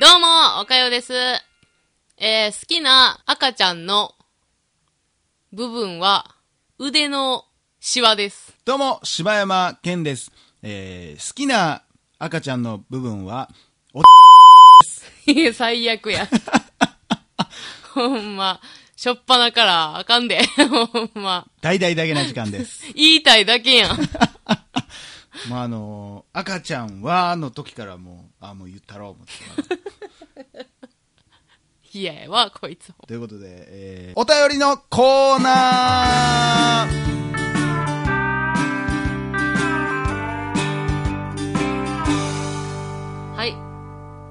どうも、おかよです。えー、好きな赤ちゃんの部分は腕のシワです。どうも、柴山健です。えー、好きな赤ちゃんの部分は、いや最悪や。ほんま、しょっぱなからあかんで。ほんま。大々だけな時間です。言いたいだけやん。まあ、あのー赤ちゃんは、の時からもう、あ、もう言ったろう思ってた。嫌 やわ、こいつ。ということで、えー、お便りのコーナーはい。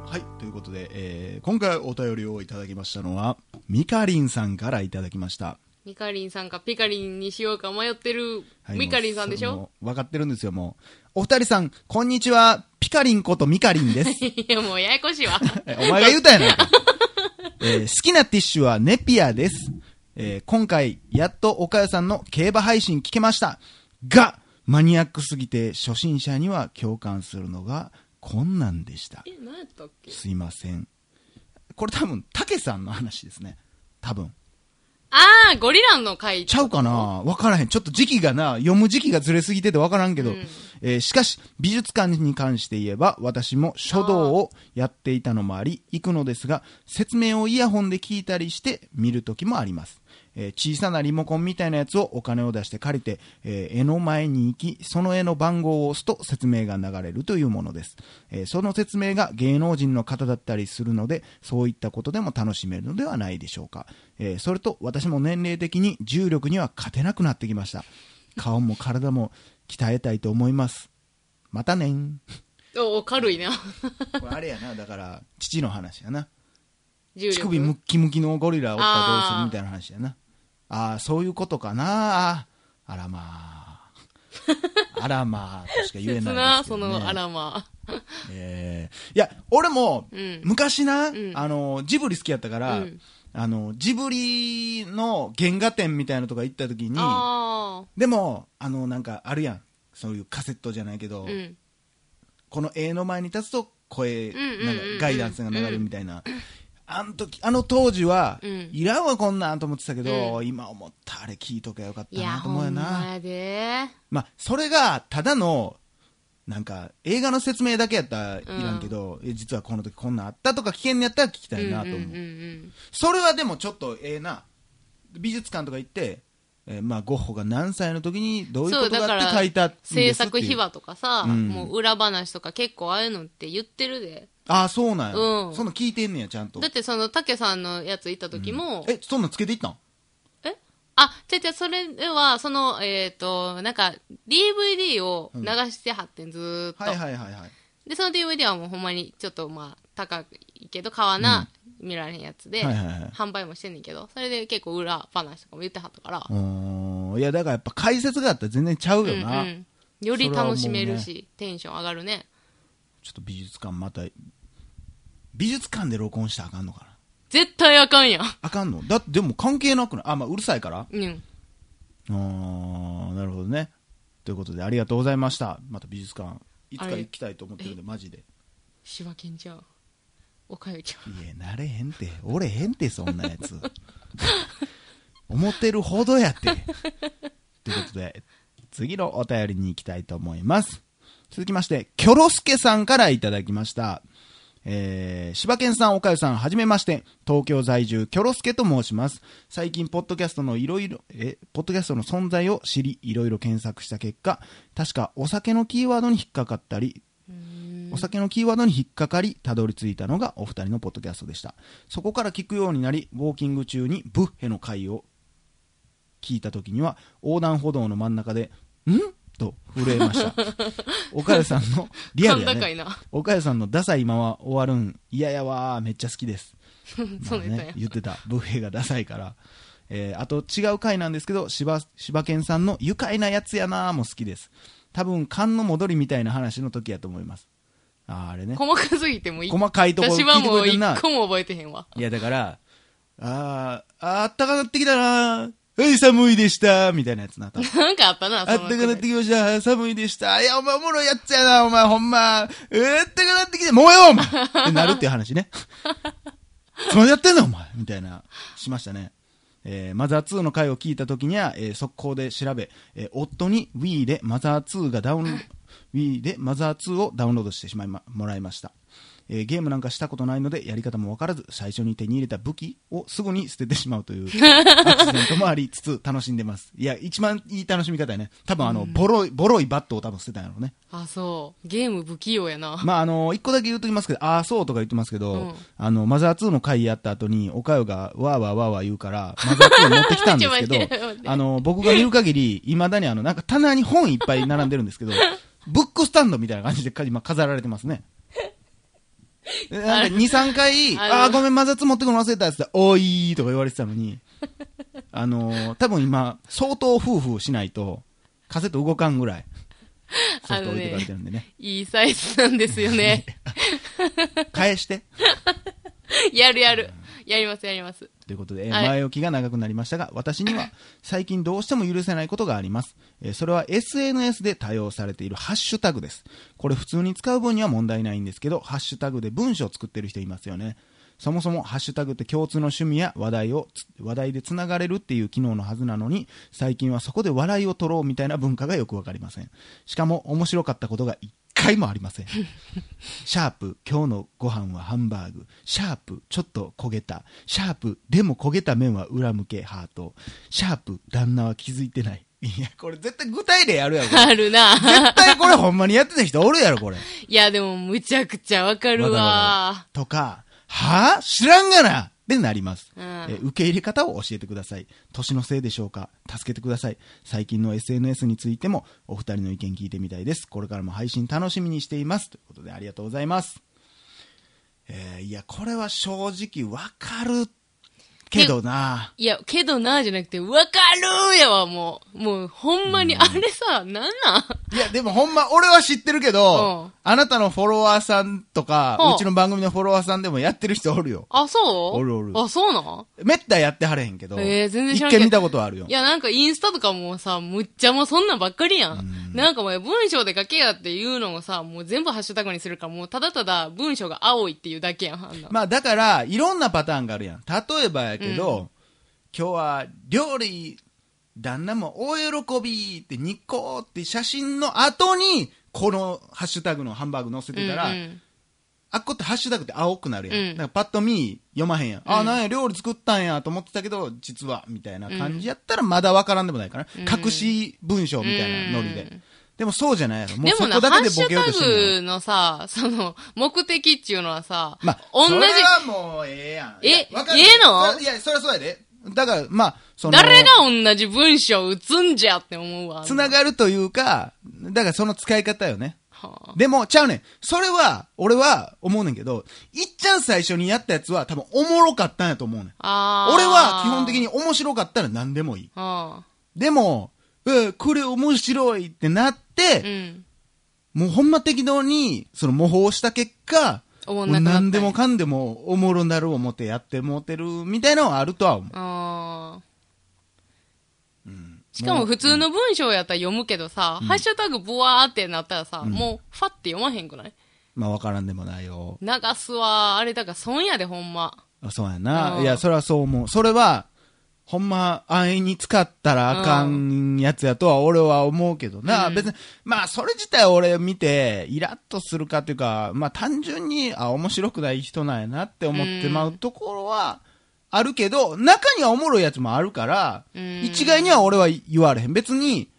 はい、ということで、えー、今回お便りをいただきましたのは、ミカリンさんからいただきました。ミカリンさんかピカリンにしようか迷ってる、はいミカリンさんでしょ？分かってるんですよ、もう。お二人さん、こんにちは。ピカリンことミカリンです。いや、もうややこしいわ。え お前が言うたやないか。えー好きなティッシュはネピアです。えー今回、やっと岡谷さんの競馬配信聞けました。が、マニアックすぎて初心者には共感するのが困難でした。え、何やったっけ？すいません。これ多分、竹さんの話ですね。多分。あー、ゴリラの回。ちゃうかな？わからへん。ちょっと時期がな、読む時期がずれすぎててわからんけど、うんえーしかし、美術館に関して言えば、私も書道をやっていたのもあり、行くのですが、説明をイヤホンで聞いたりして見る時もあります。えー小さなリモコンみたいなやつをお金を出して借りて、えー絵の前に行き、その絵の番号を押すと説明が流れるというものです。えーその説明が芸能人の方だったりするので、そういったことでも楽しめるのではないでしょうか。えそれと、私も年齢的に重力には勝てなくなってきました。顔も体も鍛えたいと思います。またねん。お、お軽いな。これあれやな、だから、父の話やな。乳首ムッキムキのゴリラおったらどうするみたいな話やな。ああー、そういうことかな。あらまあ。あらまあ、としか言え切ないね。その、あらまあ。えーいや、俺も、うん昔な、んあの、ジブリ好きやったから、うんあの、ジブリの原画展みたいなとこ行った時に、あでも、あの、なんかあるやん。そういうカセットじゃないけど、あ。うん。この絵の前に立つと声、なんかガイダンスが流れるみたいな。あの時、あの当時は、うんいらんわこんなんと思ってたけど、今思ったらあれ聞いとけばよかったなと思うよな。まあ、それが、ただの、なんか、映画の説明だけやったらいらんけど、え実はこの時こんなんあったとか聞けんのやったら聞きたいなと思う。うんうんうんそれはでもちょっとええな。美術館とか行って、えーまあ、ゴッホが何歳の時にどういうことがあって書いたんですっていう制作秘話とかさ、うんもう裏話とか結構ああいうのって言ってるで。ああ、そうなんや。うんそんなん聞いてんねや、ちゃんとだ。ってその、竹さんのやつ行った時も、え、そんなんつけていったん？えあ、違う違う、それでは、その、えっ、と、なんか、DVD を流してはってん、ずーっと。はいはいはいはい。で、その DVD はもうほんまに、ちょっとまあ、高いけど、買わな、見られへんやつで、はいはいはい販売もしてんねんけど、それで結構裏話とかも言ってはったから、うーん。いや、だからやっぱ解説があったら全然ちゃうよな。うんうん。より楽しめるし、テンション上がるね。ちょっと美術館また、美術館で録音したらあかんのかな絶対あかんやん。あかんの？だってでも関係なくない？あ、まあ、うるさいから？うん。あーなるほどね。ということで、ありがとうございました。また美術館、いつか行きたいと思ってるんで、マジで。柴犬ちゃん。おかゆちゃん。いや、なれへんて。俺へんて、そんなやつ。思ってるほどやって。ということで、次のお便りに行きたいと思います。続きまして、キョロスケさんからいただきました。えー、柴犬さん、岡ゆさん、はじめまして、東京在住、キョロスケと申します。最近、ポッドキャストのいろいろ、え、ポッドキャストの存在を知り、いろいろ検索した結果、確かお酒のキーワードに引っかかったり、お酒のキーワードに引っかかり、たどり着いたのがお二人のポッドキャストでした。そこから聞くようになり、ウォーキング中にブッヘの回を聞いた時には、横断歩道の真ん中で、ん？と震えました。岡谷さんの、リアルやね。岡谷さんのダサいまま終わるん、嫌やわー、めっちゃ好きです。そうなんやまあね、言ってた。ブッフェがダサいから。えーあと違う回なんですけど、柴、柴犬さんの愉快なやつやなーも好きです。多分、勘の戻りみたいな話の時やと思います。あーあれね。細かすぎてもいい。細かいところ聞私はいてくもう一れてるな。個も覚えてへんわ。いや、だから、あー、あーあったかなってきたなー。はい、寒いでした、みたいなやつな。なんかあったな、あったかなってきました。寒いでした。いや、お前おもろいやつやな、お前ほんま。えー、あったかなってきて、もうよ、お前ってなるっていう話ね。それやってんのお前みたいな、しましたね。えー、マザー2の回を聞いた時には、えー、速攻で調べ、えー、夫に Wii でマザー2がダウン、Wii でマザー2をダウンロードしてしまいま、もらいました。えーゲームなんかしたことないので、やり方もわからず、最初に手に入れた武器をすぐに捨ててしまうという、アクシデントもありつつ楽しんでます。いや、一番いい楽しみ方やね。多分あの、ボロい、ボロいバットを多分捨てたんやろうね。あ、そう。ゲーム不器用やな。まあ、あの、一個だけ言うときますけど、ああ、そうとか言ってますけど、うんあの、マザー2の回やった後に、おかよがわーわーわーわー言うから、マザー2持ってきたんですけどあの、僕が見る限り、未だにあの、なんか棚に本いっぱい並んでるんですけど、ブックスタンドみたいな感じでか今飾られてますね。で なんか2、3回、あのあごめん、マザー2持ってくの忘れたっつって、おいーとか言われてたのに、あのー多分今、相当夫婦しないと、カセット動かんぐらい、ソフト置いてかれてるんでね。いいサイズなんですよね。返して。やるやる。やりますやります。ということで、えーはい前置きが長くなりましたが、私には 最近どうしても許せないことがあります。えーそれは SNS で多用されているハッシュタグです。これ普通に使う分には問題ないんですけど、ハッシュタグで文章を作ってる人いますよね。そもそもハッシュタグって共通の趣味や話題をつ、話題で繋がれるっていう機能のはずなのに、最近はそこで笑いを取ろうみたいな文化がよくわかりません。しかも面白かったことが一回もありません。シャープ、今日のご飯はハンバーグ。シャープ、ちょっと焦げた。シャープ、でも焦げた麺は裏向け、ハート。シャープ、旦那は気づいてない。いや、これ絶対具体例やるやろ。あるな。絶対これほんまにやってた人おるやろ、これ。いや、でも、むちゃくちゃわかるわ。とか、は？ぁ知らんがなってなります、うんえ受け入れ方を教えてください。年のせいでしょうか助けてください。最近の SNS についてもお二人の意見聞いてみたいです。これからも配信楽しみにしています。ということでありがとうございます。えーいや、これは正直わかるけどな。いや、けどな、じゃなくて、わかるやわ、もう。もう、ほんまに、あれさ、なんなん？いや、でもほんま、俺は知ってるけど、うんあなたのフォロワーさんとか、ほううちの番組のフォロワーさんでもやってる人おるよ。あ、そう？おるおるあ、そうなん？めったやってはれへんけど、えー全然知らん一見見たことあるよい。や、なんかインスタとかもさ、むっちゃもうそんなんばっかりやん。なんかもう文章で書けやっていうのもさ、もう全部ハッシュタグにするから、もうただただ文章が青いっていうだけやん、あんな。まあだから、いろんなパターンがあるやん。例えばやけど、今日は料理、旦那も大喜びってニコーって写真の後に、このハッシュタグのハンバーグ載せてたら、うんうんあっこってハッシュタグって青くなるやん。うんだからパッと見読まへんやん。あ、うんなんや、料理作ったんやと思ってたけど、実は、みたいな感じやったらまだわからんでもないかな。うん隠し文章みたいなノリで。うんでもそうじゃないやろ。もうそこだハッシュけでボケようとタしてるのグのさ、その、目的っていうのはさ、まあ、同じそれはもうええやん。えええの？いや、そりゃそうやで。だから、まあ、その、誰が同じ文章を打つんじゃって思うわ。つながるというか、だからその使い方よね。はあでも、ちゃうねん。それは、俺は思うねんけど、いっちゃん最初にやったやつは多分おもろかったんやと思うねん。俺は基本的に面白かったら何でもいい。はあでも、え、これ面白いってなって、うん。もうほんま適当に、その模倣した結果、もう何でもかんでもおもろなる思ってやってもうてるみたいなのはあるとは思う。あーうんしかも普通の文章やったら読むけどさ、ハッシュタグブワーってなったらさ、もうファって読まへんくない？まあわからんでもないよ。流すわ、あれだから損やでほんま。あそうやな。うんいや、それはそう思う。それは、ほんま、安易に使ったらあかんやつやとは俺は思うけどな。うん別に、まあ、それ自体俺見て、イラッとするかっていうか、まあ、単純に、あ、面白くない人なんやなって思ってまうところは、あるけど、中にはおもろいやつもあるから、うん一概には俺は言われへん。別に、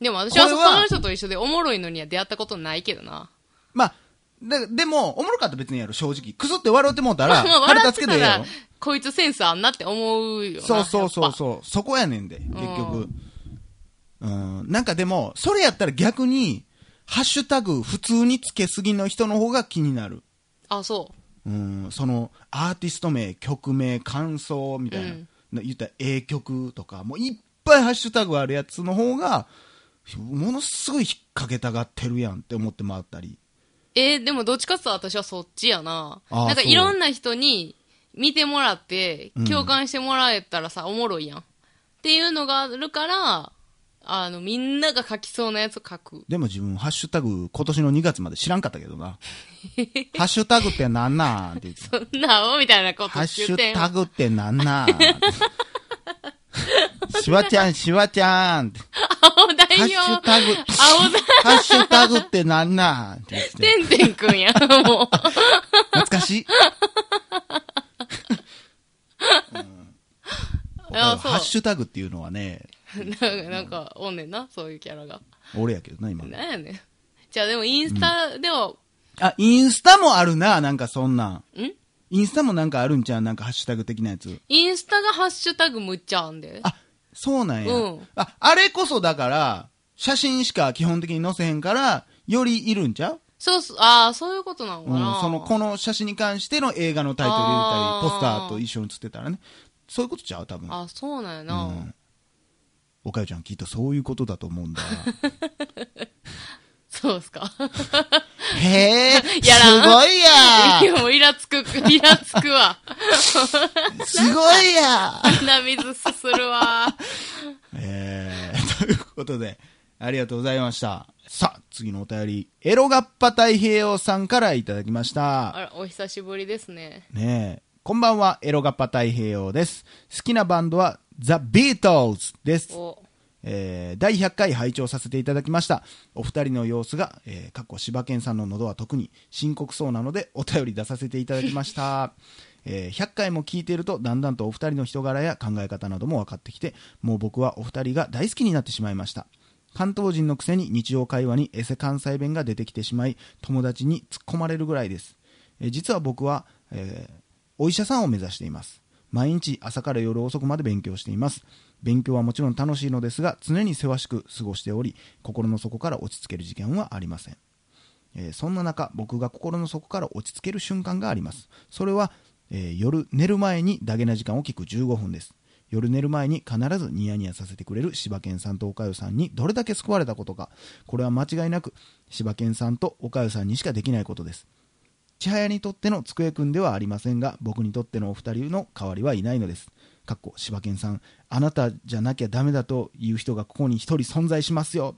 でも私はその人と一緒でおもろいのには出会ったことないけどな。まあ、ででも、おもろかったら別にやろ、正直。くすって笑ってもうたら、まあ腹立つけどええやろ。、こいつセンスあんなって思うよな。そうそうそうそう。そこやねんで、結局。うん。なんかでも、それやったら逆に、ハッシュタグ普通につけすぎの人の方が気になる。ぱあ、そうん。その、アーティスト名、曲名、感想みたいな。うんな言ったら、A 曲とか、もういっぱいハッシュタグあるやつの方が、ものすごい引っ掛けたがってるやんって思って回ったり。う。えーでもどっちかっていうと私はそっちやな。なんかいろんな人に見てもらってうん、共感してもらえたらさ、おもろいやん。っていうのがあるから、あの、みんなが書きそうなやつを書く。でも自分、ハッシュタグ、今年の2月まで知らんかったけどな。ハッシュタグってなんなん？って言って。そんなアホみたいなことハッシ言ってんュタグってなんなん？しわちゃん、しわちゃんって。アホだハッシよュタグ、アホだハッシュタグってなんな？んって言って。てんてんくんや、もう。懐かしい。ハッシュタグっていうのはね、なんか、なんか、おんねんな、そういうキャラが。俺やけどな、今。なんやねん。じゃあでもインスタでは、あ、インスタもあるな、なんかそんなん。ん？インスタもなんかあるんちゃう？なんかハッシュタグ的なやつ。インスタがハッシュタグむっちゃあんで。あ、そうなんや。うんあ、あれこそだから、写真しか基本的に載せへんから、よりいるんちゃう？そうそう、ああ、そういうことなのかうんな。、その、この写真に関しての映画のタイトル入れたり、ポスターと一緒に写ってたらね。そういうことちゃう？多分。あ、そうなんやうな。ん。おかよちゃんきっとそういうことだと思うんだ。そうっすか？へえ、すやらんごいやいや、もうイラつく、イラつくわ。すごいや鼻水すするわ。えー、ということで、ありがとうございました。さあ、次のお便り、エロガッパ太平洋さんからいただきました。あら、お久しぶりですね。ねえ。こんばんは、エロガッパ太平洋です。好きなバンドは、ザ・ビートルズです。お、えー第100回拝聴させていただきました。お二人の様子が、えー、かっこ柴犬さんの喉は特に深刻そうなので、お便り出させていただきました。えー100回も聞いていると、だんだんとお二人の人柄や考え方なども分かってきて、もう僕はお二人が大好きになってしまいました。関東人のくせに日常会話にエセ関西弁が出てきてしまい、友達に突っ込まれるぐらいです。えー実は僕は、えーお医者さんを目指しています。毎日朝から夜遅くまで勉強しています。勉強はもちろん楽しいのですが、常にせわしく過ごしており、心の底から落ち着ける時間はありません。えーそんな中、僕が心の底から落ち着ける瞬間があります。それは、えー夜寝る前にダゲな時間を聞く15分です。夜寝る前に必ずニヤニヤさせてくれる柴犬さんとおかゆさんにどれだけ救われたことか、これは間違いなく柴犬さんとおかゆさんにしかできないことです。千早にとっての机くんではありませんが、僕にとってのお二人の代わりはいないのです。かっこ柴犬さん、あなたじゃなきゃダメだという人がここに一人存在しますよ。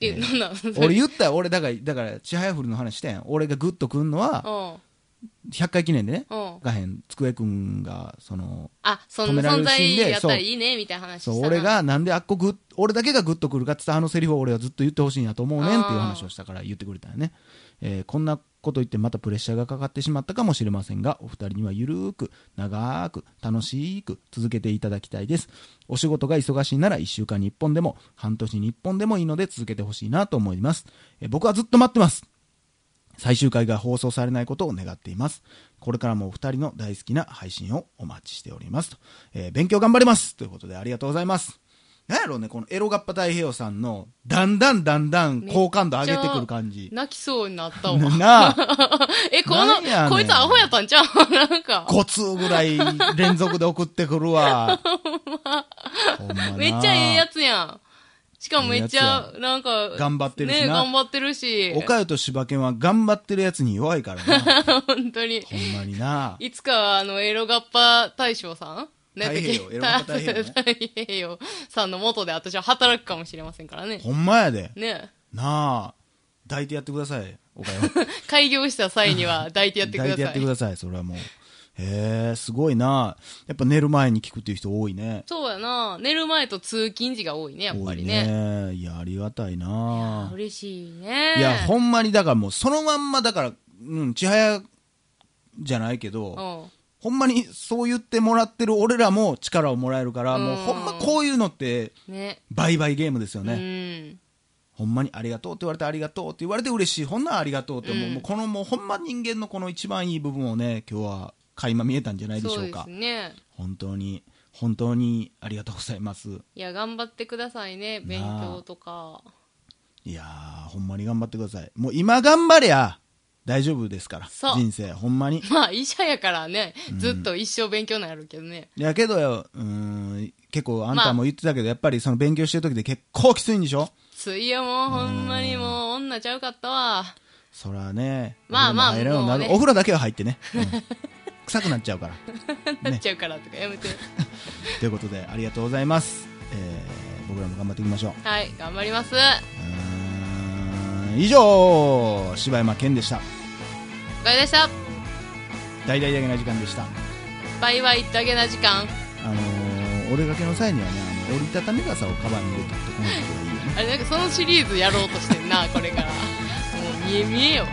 え、なん俺言ったよ、俺だから、だから、千早フルの話したやん。俺がグッとくんのは、うん。100回記念でね、うん。がへん、机くんが、その、あ、そ存在やったらいいね、みたいな話したそう、な俺、がなんであっこグッ、俺だけがグッとくるかって言ったらあのセリフを俺はずっと言ってほしいんやと思うねんっていう話をしたから言ってくれたよね。えーこんなこと言ってまたプレッシャーがかかってしまったかもしれませんが、お二人にはゆるーく、長ーく、楽しーく続けていただきたいです。お仕事が忙しいなら1週間に1本でも、半年に1本でもいいので続けてほしいなと思います。え僕はずっと待ってます。最終回が放送されないことを願っています。これからもお二人の大好きな配信をお待ちしておりますと。えー勉強頑張りますということでありがとうございます。なんやろうね、このエロガッパ太平洋さんの、だんだんだんだん好感度上げてくる感じ。泣きそうになったわ。なあ、え、このこいつアホやったんちゃうなんか。5通ぐらい連続で送ってくるわ。ほんまなめっちゃええやつやん。しかもめっちゃ、なんか、頑張ってるしなね、頑張ってるし。岡代と柴犬は頑張ってるやつに弱いからな。本当に。ほんまにな。いつか、あの、エロガッパ大将さん？太平洋エロガッパ太平洋ね 太平洋さんの元で私は働くかもしれませんからね。ほんまやで。ねなあ。抱いてやってください、岡代。開業した際には抱いてやってくだ抱いてやさい。ってください、それはもう。へえ、すごいな。やっぱ寝る前に聞くっていう人多いね。そうやな。寝る前と通勤時が多いね、やっぱりね。ね。いや、ありがたいな。嬉しいね。いや、ほんまにだからもうそのまんまだから、うん、千早じゃないけど、うん。ほんまにそう言ってもらってる俺らも力をもらえるから、うんもうほんまこういうのって、ね。バイバイゲームですようね。ん。ほんまにありがとうって言われてありがとうって言われて嬉しい。ほんならありがとうって思う。うんもうこのもうほんま人間のこの一番いい部分をね、今日は垣間見えたんじゃないでしょうか。すね。本当に、本当にありがとうございます。いや、頑張ってくださいね、勉強とか。いやー、ほんまに頑張ってください。もう今頑張りゃ大丈夫ですから。そう人生、ほんまに。まあ、医者やからね、ずっと一生勉強なんやるけどね。やけどよ、うーん、結構あんたも言ってたけど、やっぱりその勉強してる時で結構きついんでしょ？ついやもう、ほんまにもう、女ちゃうかったわ。そらね。まあまあお風呂も入れるようになるもうねお風呂だけは入ってね。うん 臭くなっちゃうから。なっちゃうからとかやめて。ということで、ありがとうございます。えー僕らも頑張っていきましょうはい、頑張ります。うーん以上柴山健でしたおかげでした。大々だけな時間でしたバイバイだけな時間。あのー、お出かけの際にはねあの折りたたみ傘をカバンに入れておくとこの時がいいよねあれ、なんかそのシリーズやろうとしてんな、これから。もう見え見えよ。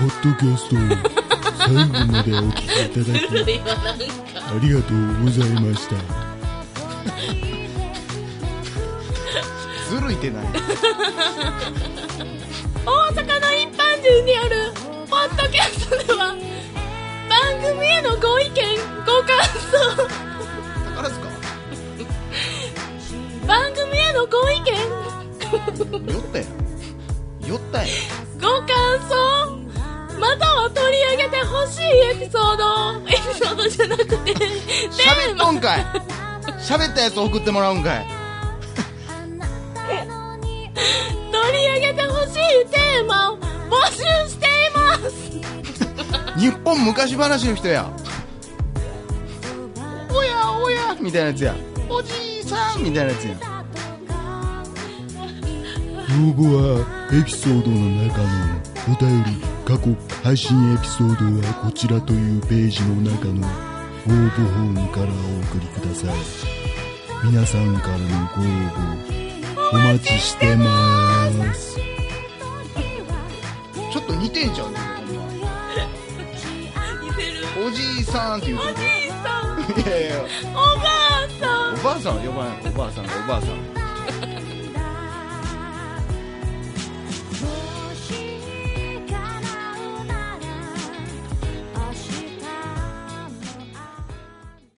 ポッドキャスト最後までお聞きいただき。ありがとうございました。ずるいってない？大阪の一般人によるポッドキャストでは番組へのご意見ご感想。宝塚？番組へのご意見。酔ったやん。酔ったやん。ご感想しいエピソード。エピソードじゃなくて。テ喋っーマとんかい。喋ったやつ送ってもらうんかい。取り上げてほしいテーマを募集しています。日本昔話の人や。おやおやみたいなやつや。おじいさんみたいなやつや。応募はエピソードの中のお便り過去配信エピソードはこちらというページの中の応募フォームからお送りください。皆さんからのご応募お待ちしてます。ちょっと似てんじゃんね。ほんおじいさんって言うおてじいさん。るいやいや。おばあさん。おばあさんは呼ばない。おばあさんがおばあさん